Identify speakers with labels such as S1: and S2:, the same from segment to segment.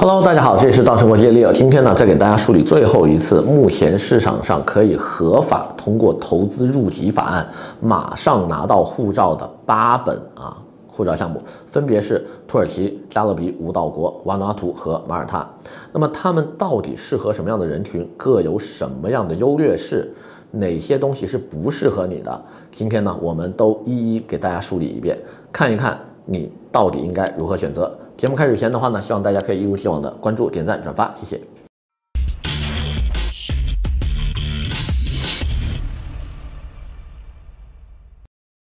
S1: Hello，大家好，这里是稻盛国际 Leo。今天呢，再给大家梳理最后一次目前市场上可以合法通过投资入籍法案马上拿到护照的八本啊护照项目，分别是土耳其、加勒比五岛国、瓦努阿图和马耳他。那么他们到底适合什么样的人群？各有什么样的优劣势？哪些东西是不适合你的？今天呢，我们都一一给大家梳理一遍，看一看你到底应该如何选择。节目开始前的话呢，希望大家可以一如既往的关注、点赞、转发，谢谢。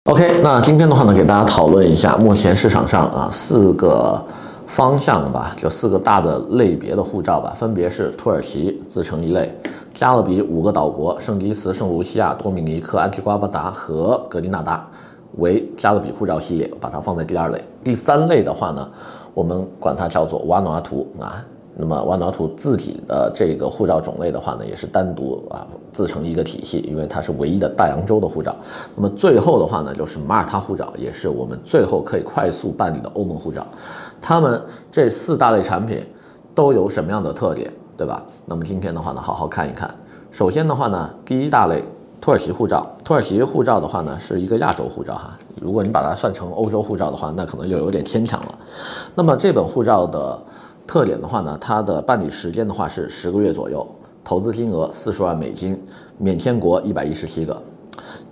S1: OK，那今天的话呢，给大家讨论一下目前市场上啊四个方向吧，就四个大的类别的护照吧，分别是土耳其自成一类，加勒比五个岛国圣吉斯、圣卢西亚、多米尼克、安提瓜巴达和格林纳达为加勒比护照系列，把它放在第二类。第三类的话呢，我们管它叫做瓦努阿图啊，那么瓦努阿图自己的这个护照种类的话呢，也是单独啊自成一个体系，因为它是唯一的大洋洲的护照。那么最后的话呢，就是马耳他护照，也是我们最后可以快速办理的欧盟护照。它们这四大类产品都有什么样的特点，对吧？那么今天的话呢，好好看一看。首先的话呢，第一大类。土耳其护照，土耳其护照的话呢，是一个亚洲护照哈。如果你把它算成欧洲护照的话，那可能又有点牵强了。那么这本护照的特点的话呢，它的办理时间的话是十个月左右，投资金额四十万美金，免签国一百一十七个。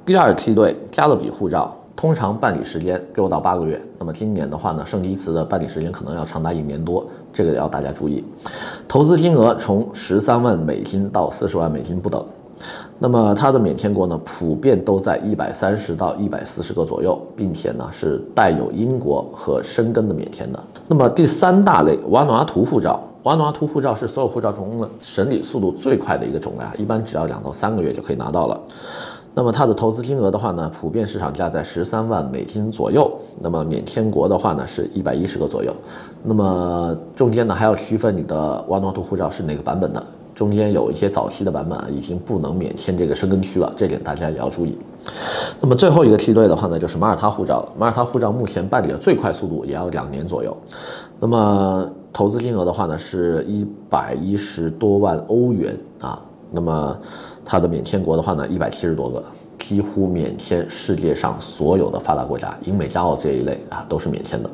S1: 第二梯队加勒比护照，通常办理时间六到八个月。那么今年的话呢，圣基茨的办理时间可能要长达一年多，这个要大家注意。投资金额从十三万美金到四十万美金不等。那么它的免签国呢，普遍都在一百三十到一百四十个左右，并且呢是带有英国和申根的免签的。那么第三大类瓦努阿图护照，瓦努阿图护照是所有护照中的审理速度最快的一个种类啊，一般只要两到三个月就可以拿到了。那么它的投资金额的话呢，普遍市场价在十三万美金左右。那么免签国的话呢，是一百一十个左右。那么中间呢还要区分你的瓦努阿图护照是哪个版本的。中间有一些早期的版本啊，已经不能免签这个申根区了，这点大家也要注意。那么最后一个梯队的话呢，就是马耳他护照了。马耳他护照目前办理的最快速度也要两年左右。那么投资金额的话呢，是一百一十多万欧元啊。那么它的免签国的话呢，一百七十多个。几乎免签世界上所有的发达国家，英美加澳这一类啊，都是免签的。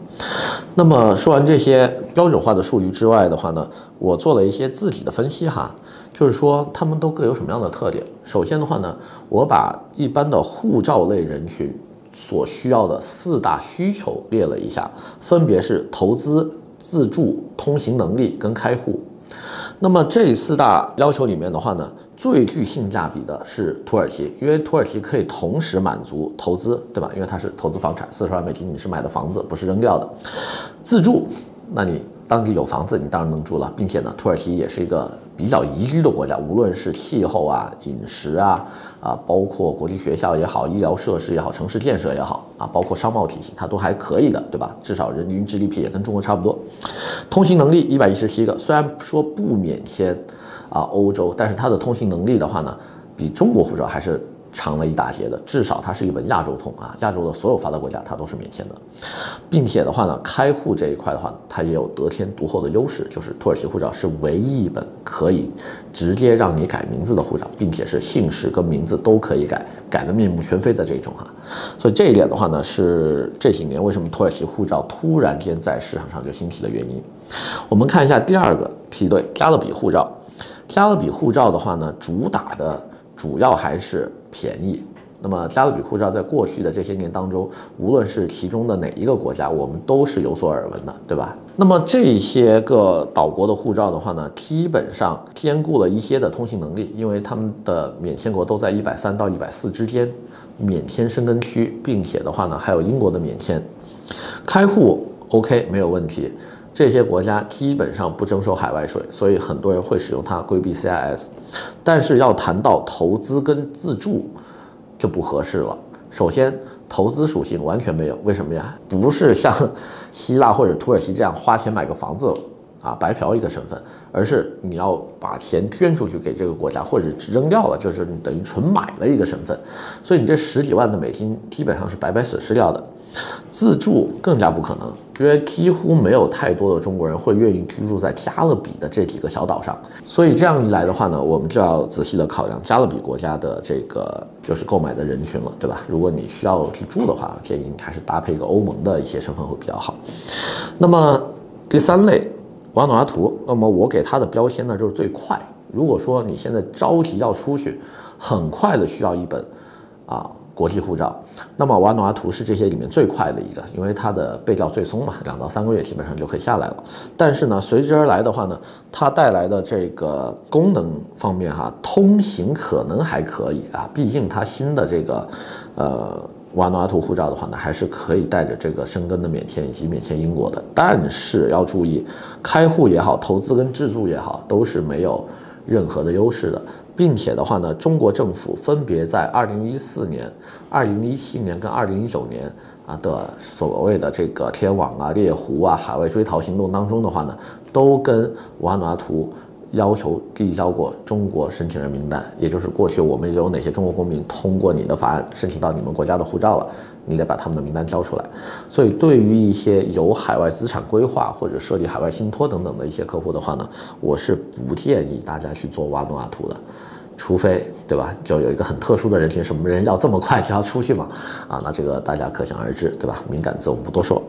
S1: 那么说完这些标准化的术语之外的话呢，我做了一些自己的分析哈，就是说他们都各有什么样的特点。首先的话呢，我把一般的护照类人群所需要的四大需求列了一下，分别是投资、自助、通行能力跟开户。那么这四大要求里面的话呢，最具性价比的是土耳其，因为土耳其可以同时满足投资，对吧？因为它是投资房产，四十万美金你是买的房子，不是扔掉的。自住，那你当地有房子，你当然能住了，并且呢，土耳其也是一个比较宜居的国家，无论是气候啊、饮食啊、啊，包括国际学校也好、医疗设施也好、城市建设也好啊，包括商贸体系，它都还可以的，对吧？至少人均 GDP 也跟中国差不多。通行能力一百一十七个，虽然说不免签。啊，欧洲，但是它的通行能力的话呢，比中国护照还是长了一大截的。至少它是一本亚洲通啊，亚洲的所有发达国家它都是免签的，并且的话呢，开户这一块的话，它也有得天独厚的优势，就是土耳其护照是唯一一本可以直接让你改名字的护照，并且是姓氏跟名字都可以改，改得面目全非的这种哈。所以这一点的话呢，是这几年为什么土耳其护照突然间在市场上就兴起的原因。我们看一下第二个梯队，加勒比护照。加勒比护照的话呢，主打的主要还是便宜。那么加勒比护照在过去的这些年当中，无论是其中的哪一个国家，我们都是有所耳闻的，对吧？那么这些个岛国的护照的话呢，基本上兼顾了一些的通行能力，因为他们的免签国都在一百三到一百四之间，免签申根区，并且的话呢，还有英国的免签，开户 OK 没有问题。这些国家基本上不征收海外税，所以很多人会使用它规避 CIS。但是要谈到投资跟自住，就不合适了。首先，投资属性完全没有，为什么呀？不是像希腊或者土耳其这样花钱买个房子啊，白嫖一个身份，而是你要把钱捐出去给这个国家，或者扔掉了，就是你等于纯买了一个身份。所以你这十几万的美金基本上是白白损失掉的。自住更加不可能，因为几乎没有太多的中国人会愿意居住在加勒比的这几个小岛上。所以这样一来的话呢，我们就要仔细的考量加勒比国家的这个就是购买的人群了，对吧？如果你需要去住的话，建议你还是搭配一个欧盟的一些身份会比较好。那么第三类，瓦努阿图，那么我给它的标签呢就是最快。如果说你现在着急要出去，很快的需要一本啊。国际护照，那么瓦努阿图是这些里面最快的一个，因为它的备料最松嘛，两到三个月基本上就可以下来了。但是呢，随之而来的话呢，它带来的这个功能方面哈，通行可能还可以啊，毕竟它新的这个呃瓦努阿图护照的话呢，还是可以带着这个申根的免签以及免签英国的。但是要注意，开户也好，投资跟自住也好，都是没有任何的优势的。并且的话呢，中国政府分别在二零一四年、二零一七年跟二零一九年啊的所谓的这个天网啊、猎狐啊、海外追逃行动当中的话呢，都跟瓦努阿图要求递交过中国申请人名单，也就是过去我们有哪些中国公民通过你的法案申请到你们国家的护照了，你得把他们的名单交出来。所以，对于一些有海外资产规划或者设立海外信托等等的一些客户的话呢，我是不建议大家去做瓦努阿图的。除非，对吧？就有一个很特殊的人群，什么人要这么快就要出去嘛？啊，那这个大家可想而知，对吧？敏感字我们不多说。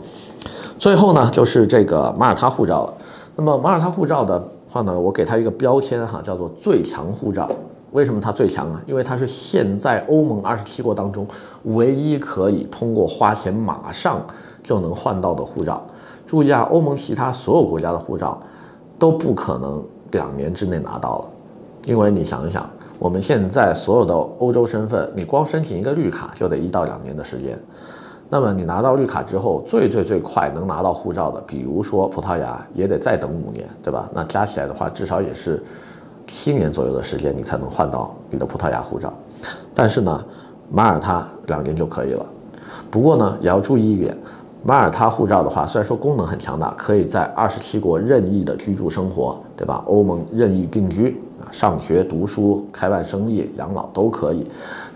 S1: 最后呢，就是这个马耳他护照了。那么马耳他护照的话呢，我给它一个标签哈，叫做最强护照。为什么它最强呢？因为它是现在欧盟二十七国当中唯一可以通过花钱马上就能换到的护照。注意啊，欧盟其他所有国家的护照都不可能两年之内拿到了，因为你想一想。我们现在所有的欧洲身份，你光申请一个绿卡就得一到两年的时间。那么你拿到绿卡之后，最最最快能拿到护照的，比如说葡萄牙，也得再等五年，对吧？那加起来的话，至少也是七年左右的时间，你才能换到你的葡萄牙护照。但是呢，马耳他两年就可以了。不过呢，也要注意一点，马耳他护照的话，虽然说功能很强大，可以在二十七国任意的居住生活，对吧？欧盟任意定居。上学、读书、开办生意、养老都可以，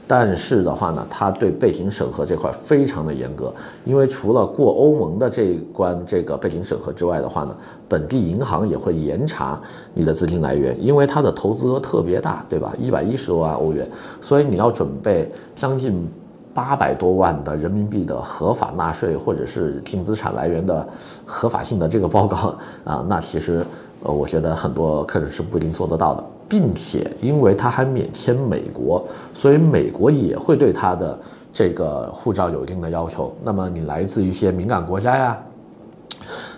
S1: 但是的话呢，他对背景审核这块非常的严格，因为除了过欧盟的这一关这个背景审核之外的话呢，本地银行也会严查你的资金来源，因为它的投资额特别大，对吧？一百一十多万欧元，所以你要准备将近八百多万的人民币的合法纳税或者是净资产来源的合法性的这个报告啊，那其实呃，我觉得很多客人是不一定做得到的。并且，因为他还免签美国，所以美国也会对他的这个护照有一定的要求。那么，你来自一些敏感国家呀，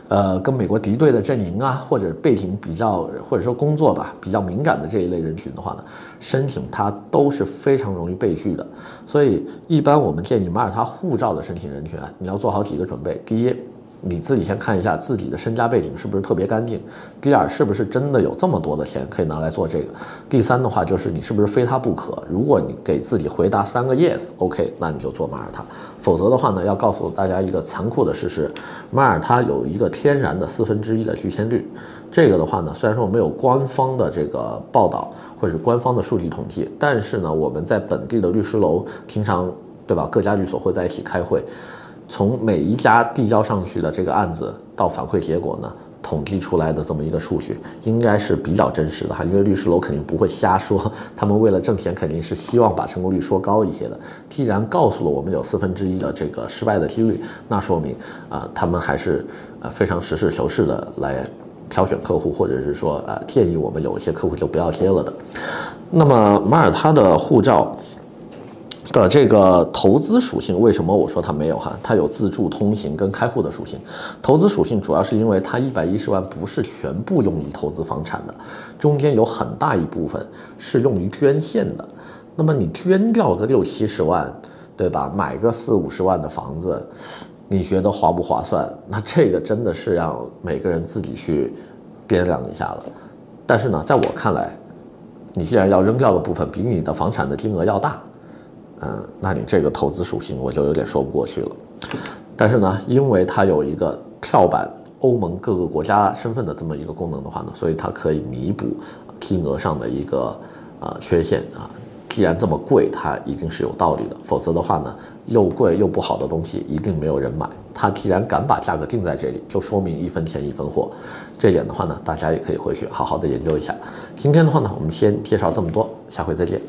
S1: 呃，跟美国敌对的阵营啊，或者背景比较，或者说工作吧比较敏感的这一类人群的话呢，申请它都是非常容易被拒的。所以，一般我们建议马耳他护照的申请人群啊，你要做好几个准备。第一，你自己先看一下自己的身家背景是不是特别干净。第二，是不是真的有这么多的钱可以拿来做这个？第三的话，就是你是不是非他不可？如果你给自己回答三个 yes，OK，那你就做马耳他。否则的话呢，要告诉大家一个残酷的事实：马耳他有一个天然的四分之一的拒签率。这个的话呢，虽然说没有官方的这个报道或者是官方的数据统计，但是呢，我们在本地的律师楼平常对吧？各家律所会在一起开会。从每一家递交上去的这个案子到反馈结果呢，统计出来的这么一个数据，应该是比较真实的哈。因为律师楼肯定不会瞎说，他们为了挣钱，肯定是希望把成功率说高一些的。既然告诉了我们有四分之一的这个失败的几率，那说明啊、他们还是呃非常实事求是的来挑选客户，或者是说呃建议我们有一些客户就不要接了的。那么马耳他的护照。的这个投资属性，为什么我说它没有哈？它有自助、通行跟开户的属性。投资属性主要是因为它一百一十万不是全部用于投资房产的，中间有很大一部分是用于捐献的。那么你捐掉个六七十万，对吧？买个四五十万的房子，你觉得划不划算？那这个真的是要每个人自己去掂量一下了。但是呢，在我看来，你既然要扔掉的部分比你的房产的金额要大。嗯，那你这个投资属性我就有点说不过去了。但是呢，因为它有一个跳板欧盟各个国家身份的这么一个功能的话呢，所以它可以弥补金额上的一个呃缺陷啊。既然这么贵，它一定是有道理的，否则的话呢，又贵又不好的东西一定没有人买。它既然敢把价格定在这里，就说明一分钱一分货。这点的话呢，大家也可以回去好好的研究一下。今天的话呢，我们先介绍这么多，下回再见。